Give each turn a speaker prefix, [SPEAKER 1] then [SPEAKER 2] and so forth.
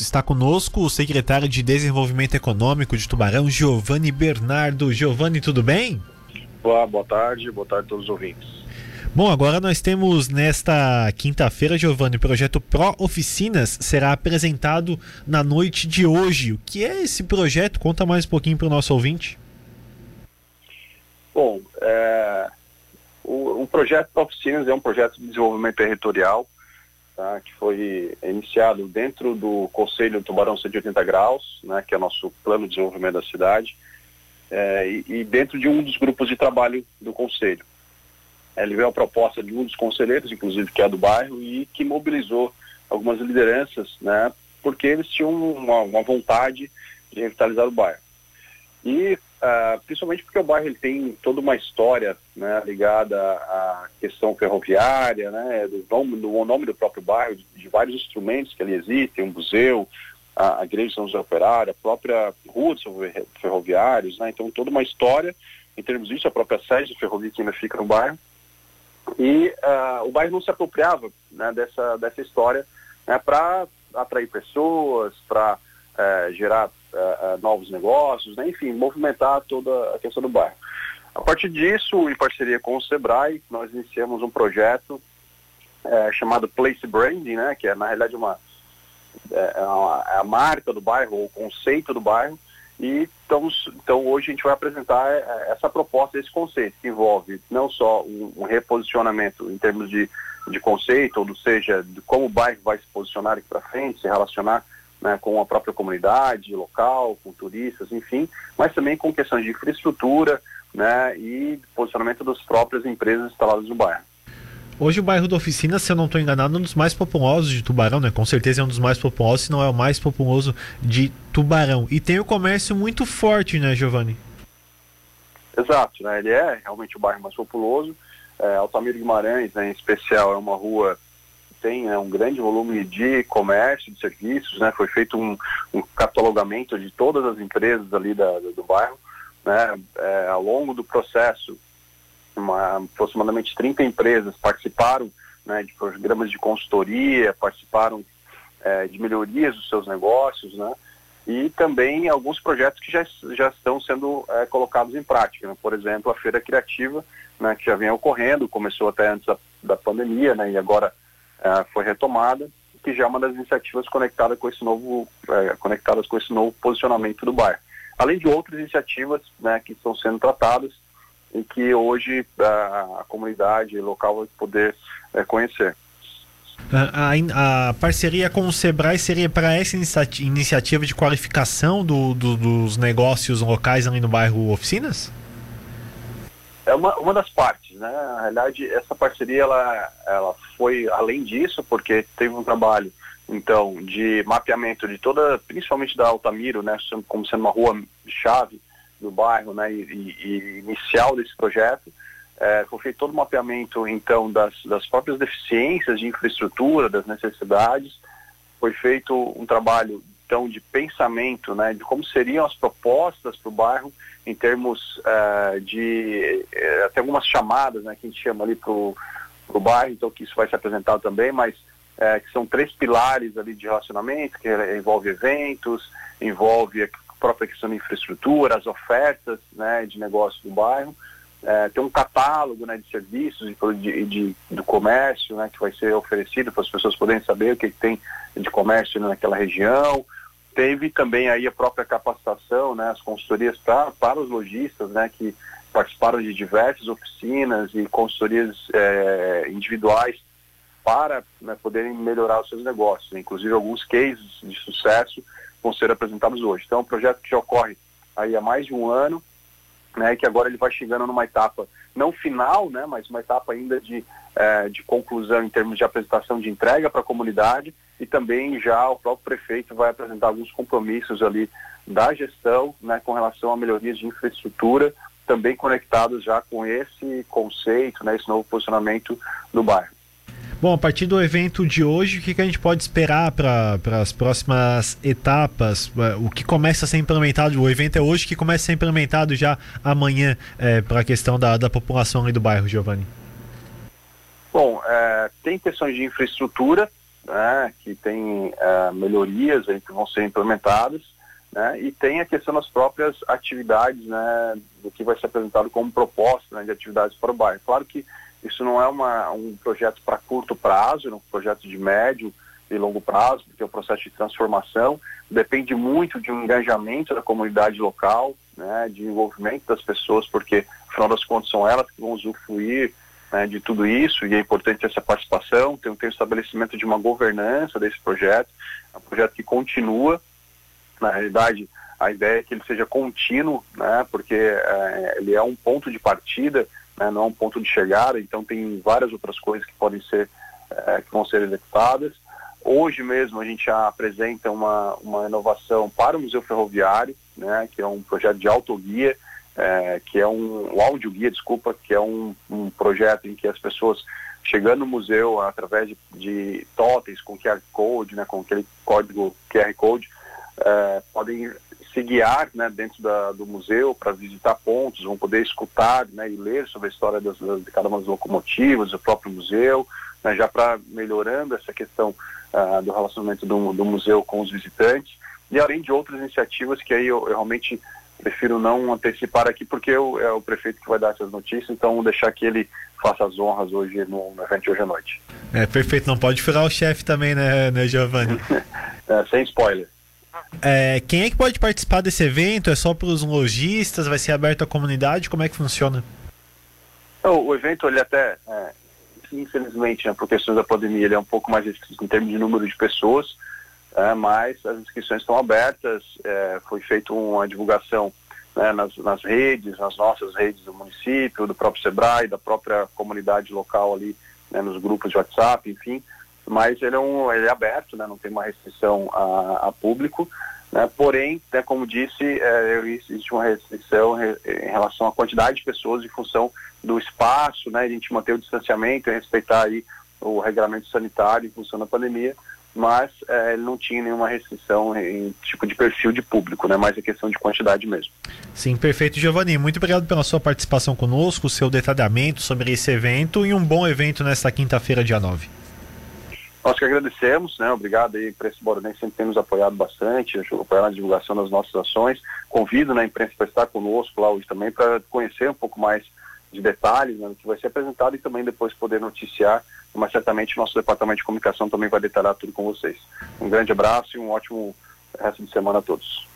[SPEAKER 1] Está conosco o secretário de Desenvolvimento Econômico de Tubarão, Giovanni Bernardo. Giovanni, tudo bem?
[SPEAKER 2] Boa, boa tarde, boa tarde a todos os ouvintes.
[SPEAKER 1] Bom, agora nós temos nesta quinta-feira, Giovanni, o projeto Pro Oficinas será apresentado na noite de hoje. O que é esse projeto? Conta mais um pouquinho para o nosso ouvinte.
[SPEAKER 2] Bom, é, o, o, projeto Pro Oficinas é um projeto de desenvolvimento territorial tá, que foi iniciado dentro do Conselho Tubarão 180 Graus, né, que é o nosso plano de desenvolvimento da cidade, é, e, e, dentro de um dos grupos de trabalho do Conselho. Ele veio a proposta de um dos conselheiros, inclusive, que é do bairro, e que mobilizou algumas lideranças, né, porque eles tinham uma, uma vontade de revitalizar o bairro. E uh, principalmente porque o bairro ele tem toda uma história né, ligada à questão ferroviária, né, do, nome, do nome do próprio bairro, de, de vários instrumentos que ali existem, um museu, a, a Igreja de São José Operário, a própria Rua dos Ferroviários, né, então toda uma história em termos disso, a própria sede de ferrovia que ainda fica no bairro. E uh, o bairro não se apropriava né, dessa, dessa história né, para atrair pessoas, para uh, gerar uh, novos negócios, né? enfim, movimentar toda a questão do bairro. A partir disso, em parceria com o Sebrae, nós iniciamos um projeto uh, chamado Place Branding, né? que é na realidade uma, é, é uma, é a marca do bairro, o conceito do bairro, e estamos, então hoje a gente vai apresentar essa proposta, esse conceito, que envolve não só um, um reposicionamento em termos de, de conceito, ou seja, de como o bairro vai se posicionar aqui para frente, se relacionar né, com a própria comunidade local, com turistas, enfim, mas também com questões de infraestrutura né, e posicionamento das próprias empresas instaladas no bairro.
[SPEAKER 1] Hoje o bairro da Oficina, se eu não estou enganado, é um dos mais populosos de Tubarão, né? Com certeza é um dos mais populosos, se não é o mais populoso de Tubarão. E tem o comércio muito forte, né, Giovanni?
[SPEAKER 2] Exato, né? Ele é realmente o bairro mais populoso. É, Altamiro Guimarães, né, em especial, é uma rua tem né, um grande volume de comércio, de serviços, né, foi feito um, um catalogamento de todas as empresas ali da, do bairro, né, é, ao longo do processo, uma, aproximadamente 30 empresas participaram né, de programas de consultoria, participaram é, de melhorias dos seus negócios, né, e também alguns projetos que já, já estão sendo é, colocados em prática, né, por exemplo, a Feira Criativa, né, que já vem ocorrendo, começou até antes da, da pandemia, né, e agora uh, foi retomada, que já é uma das iniciativas conectadas com esse novo, uh, conectadas com esse novo posicionamento do bairro. Além de outras iniciativas né, que estão sendo tratadas e que hoje uh, a comunidade local vai poder conhecer.
[SPEAKER 1] A, a, a, parceria com o Sebrae seria para essa iniciativa de qualificação do, do, dos negócios locais ali no bairro Oficinas?
[SPEAKER 2] É uma, uma das partes, né? Na realidade, essa parceria ela, ela foi além disso, porque teve um trabalho, então, de mapeamento de toda, principalmente da Altamiro, né? Como sendo uma rua chave do bairro, né? E, e inicial desse projeto. É, foi feito todo o mapeamento, então, das, das próprias deficiências de infraestrutura, das necessidades. Foi feito um trabalho então de pensamento, né, de como seriam as propostas para o bairro em termos uh, de uh, até algumas chamadas, né, que a gente chama ali para o bairro, então que isso vai ser apresentado também, mas uh, que são três pilares ali de relacionamento, que envolve eventos, envolve a própria questão da infraestrutura, as ofertas, né, de negócio do bairro, tem um catálogo, né, de serviços e de, de, do comércio, né, que vai ser oferecido para as pessoas poderem saber o que, que tem de comércio naquela região, teve também aí a própria capacitação, né, as consultorias pra, para os lojistas, né, que participaram de diversas oficinas e consultorias é, individuais para né, poderem melhorar os seus negócios. Inclusive alguns cases de sucesso vão ser apresentados hoje. Então, é um projeto que já ocorre aí há mais de um ano, né, que agora ele vai chegando numa etapa não final, né, mas uma etapa ainda de, é, de conclusão em termos de apresentação de entrega para a comunidade e também já o próprio prefeito vai apresentar alguns compromissos ali da gestão né, com relação a melhorias de infraestrutura, também conectados já com esse conceito, né, esse novo posicionamento do bairro.
[SPEAKER 1] Bom, a partir do evento de hoje, o que, que a gente pode esperar para as próximas etapas? É, o que começa a ser implementado? O evento é hoje que começa a ser implementado já amanhã é, para a questão da, da população ali do bairro, Giovanni?
[SPEAKER 2] Bom, é, tem questões de infraestrutura, né, que tem uh, melhorias aí que vão ser implementadas, né, e tem a questão das próprias atividades, né, do que vai ser apresentado como proposta né, de atividades para o bairro. Claro que isso não é uma, um projeto para curto prazo, é um projeto de médio e longo prazo, porque é um processo de transformação, depende muito de um engajamento da comunidade local, né, de envolvimento das pessoas, porque, afinal das contas, são elas que vão usufruir né, de tudo isso, e é importante essa participação, tem, tem o estabelecimento de uma governança desse projeto, é um projeto que continua, na realidade, a ideia é que ele seja contínuo, né, porque é, ele é um ponto de partida, né, não é um ponto de chegada, então tem várias outras coisas que podem ser, é, que vão ser executadas. Hoje mesmo a gente já apresenta uma, uma inovação para o Museu Ferroviário, né, que é um projeto de autoguia, é, que é um, um audioguia, desculpa, que é um, um projeto em que as pessoas chegando no museu através de, de totens com QR Code, né, com aquele código QR Code, é, podem se guiar né, dentro da, do museu para visitar pontos, vão poder escutar né, e ler sobre a história das, das, de cada uma das locomotivas, do próprio museu, né, já para melhorando essa questão uh, do relacionamento do, do, museu com os visitantes, e além de outras iniciativas que aí eu, eu realmente prefiro não antecipar aqui, porque eu, é o prefeito que vai dar essas notícias, então vou deixar que ele faça as honras hoje no, no evento de hoje à noite.
[SPEAKER 1] É, perfeito, não pode furar o chefe também, né, né Giovanni?
[SPEAKER 2] é, sem spoiler.
[SPEAKER 1] É, quem é que pode participar desse evento? É só para os lojistas? Vai ser aberto à comunidade? Como é que funciona?
[SPEAKER 2] Então, o evento, ele até, é, infelizmente, né, por questões da pandemia, ele é um pouco mais restrito em termos de número de pessoas, é, mas as inscrições estão abertas, é, foi feita uma divulgação né, nas, nas, redes, nas nossas redes do município, do próprio SEBRAE, da própria comunidade local ali, né, nos grupos de WhatsApp, enfim, mas ele é, um, ele é aberto, né, não tem uma restrição a, a público, né, porém, né, como disse, é, existe uma restrição em relação à quantidade de pessoas em função do espaço, né, a gente manter o distanciamento e respeitar aí o regulamento sanitário em função da pandemia, mas é, ele não tinha nenhuma restrição em tipo de perfil de público, né? Mais é questão de quantidade mesmo.
[SPEAKER 1] Sim, perfeito, Giovanni. Muito obrigado pela sua participação conosco, seu detalhamento sobre esse evento e um bom evento nesta quinta-feira, dia 9.
[SPEAKER 2] Nós que agradecemos, né? Obrigado aí, Imprensa Boronense sempre tem nos apoiado bastante, apoiar na divulgação das nossas ações. Convido né, a imprensa para estar conosco lá hoje também para conhecer um pouco mais de detalhes né, que vai ser apresentado e também depois poder noticiar, mas certamente o nosso departamento de comunicação também vai detalhar tudo com vocês. Um grande abraço e um ótimo resto de semana a todos.